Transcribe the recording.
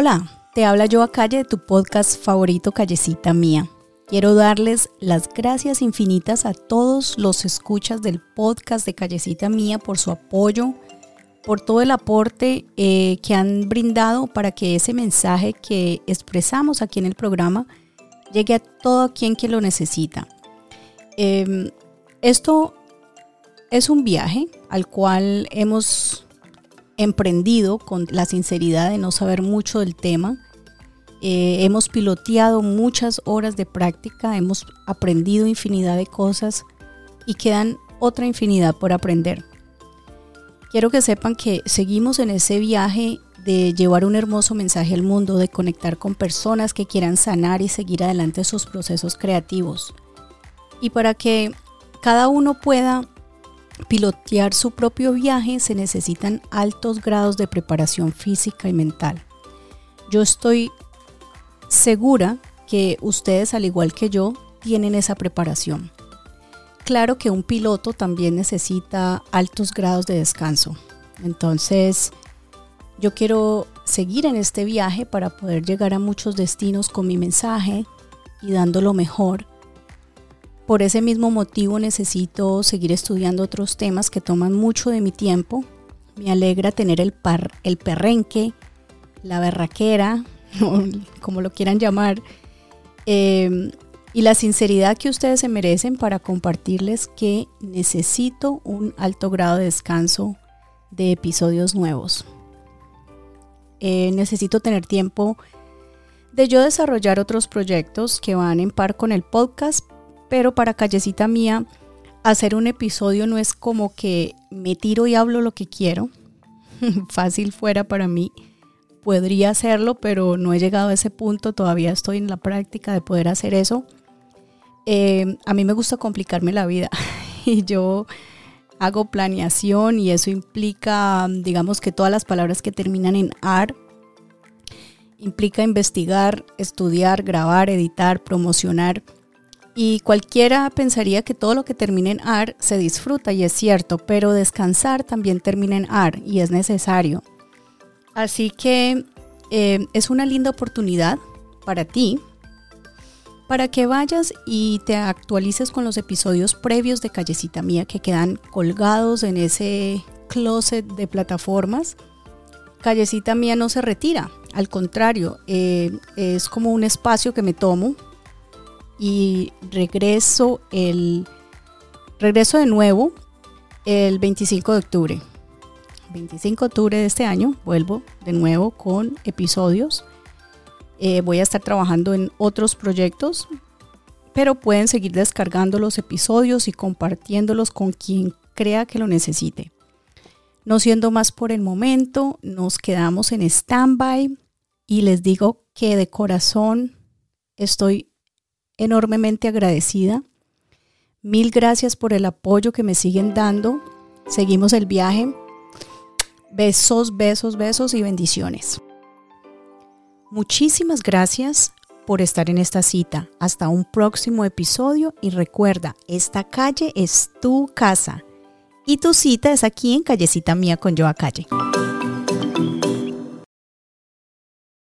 Hola, te habla yo a calle de tu podcast favorito Callecita Mía. Quiero darles las gracias infinitas a todos los escuchas del podcast de Callecita Mía por su apoyo, por todo el aporte eh, que han brindado para que ese mensaje que expresamos aquí en el programa llegue a todo quien que lo necesita. Em, esto es un viaje al cual hemos emprendido con la sinceridad de no saber mucho del tema. Eh, hemos piloteado muchas horas de práctica, hemos aprendido infinidad de cosas y quedan otra infinidad por aprender. Quiero que sepan que seguimos en ese viaje de llevar un hermoso mensaje al mundo, de conectar con personas que quieran sanar y seguir adelante sus procesos creativos. Y para que cada uno pueda pilotear su propio viaje se necesitan altos grados de preparación física y mental. Yo estoy segura que ustedes, al igual que yo, tienen esa preparación. Claro que un piloto también necesita altos grados de descanso. Entonces, yo quiero seguir en este viaje para poder llegar a muchos destinos con mi mensaje y dando lo mejor por ese mismo motivo necesito seguir estudiando otros temas que toman mucho de mi tiempo. Me alegra tener el, par, el perrenque, la berraquera, como lo quieran llamar, em, y la sinceridad que ustedes se merecen para compartirles que necesito un alto grado de descanso de episodios nuevos. Eh, necesito tener tiempo de yo desarrollar otros proyectos que van en par con el podcast, pero para Callecita Mía, hacer un episodio no es como que me tiro y hablo lo que quiero. Fácil fuera para mí. Podría hacerlo, pero no he llegado a ese punto. Todavía estoy en la práctica de poder hacer eso. Eh, a mí me gusta complicarme la vida y yo hago planeación y eso implica, digamos que todas las palabras que terminan en AR, implica investigar, estudiar, grabar, editar, promocionar y cualquiera pensaría que todo lo que termina en AR se disfruta y es cierto, pero descansar también termina en AR y es necesario. Así que eh, es una linda oportunidad para ti, para que vayas y te actualices con los episodios previos de Callecita Mía que quedan colgados en ese closet de plataformas. Callecita Mía no se retira, al contrario, eh, es como un espacio que me tomo y regreso el regreso de nuevo el 25 de octubre. 25 de octubre de este año vuelvo de nuevo con episodios. Eh, voy a estar trabajando en otros proyectos, pero pueden seguir descargando los episodios y compartiéndolos con quien crea que lo necesite. No siendo más por el momento, nos quedamos en stand-by y les digo que de corazón estoy enormemente agradecida. Mil gracias por el apoyo que me siguen dando. Seguimos el viaje. Besos, besos, besos y bendiciones. Muchísimas gracias por estar en esta cita. Hasta un próximo episodio y recuerda, esta calle es tu casa y tu cita es aquí en Callecita Mía con Yo a Calle.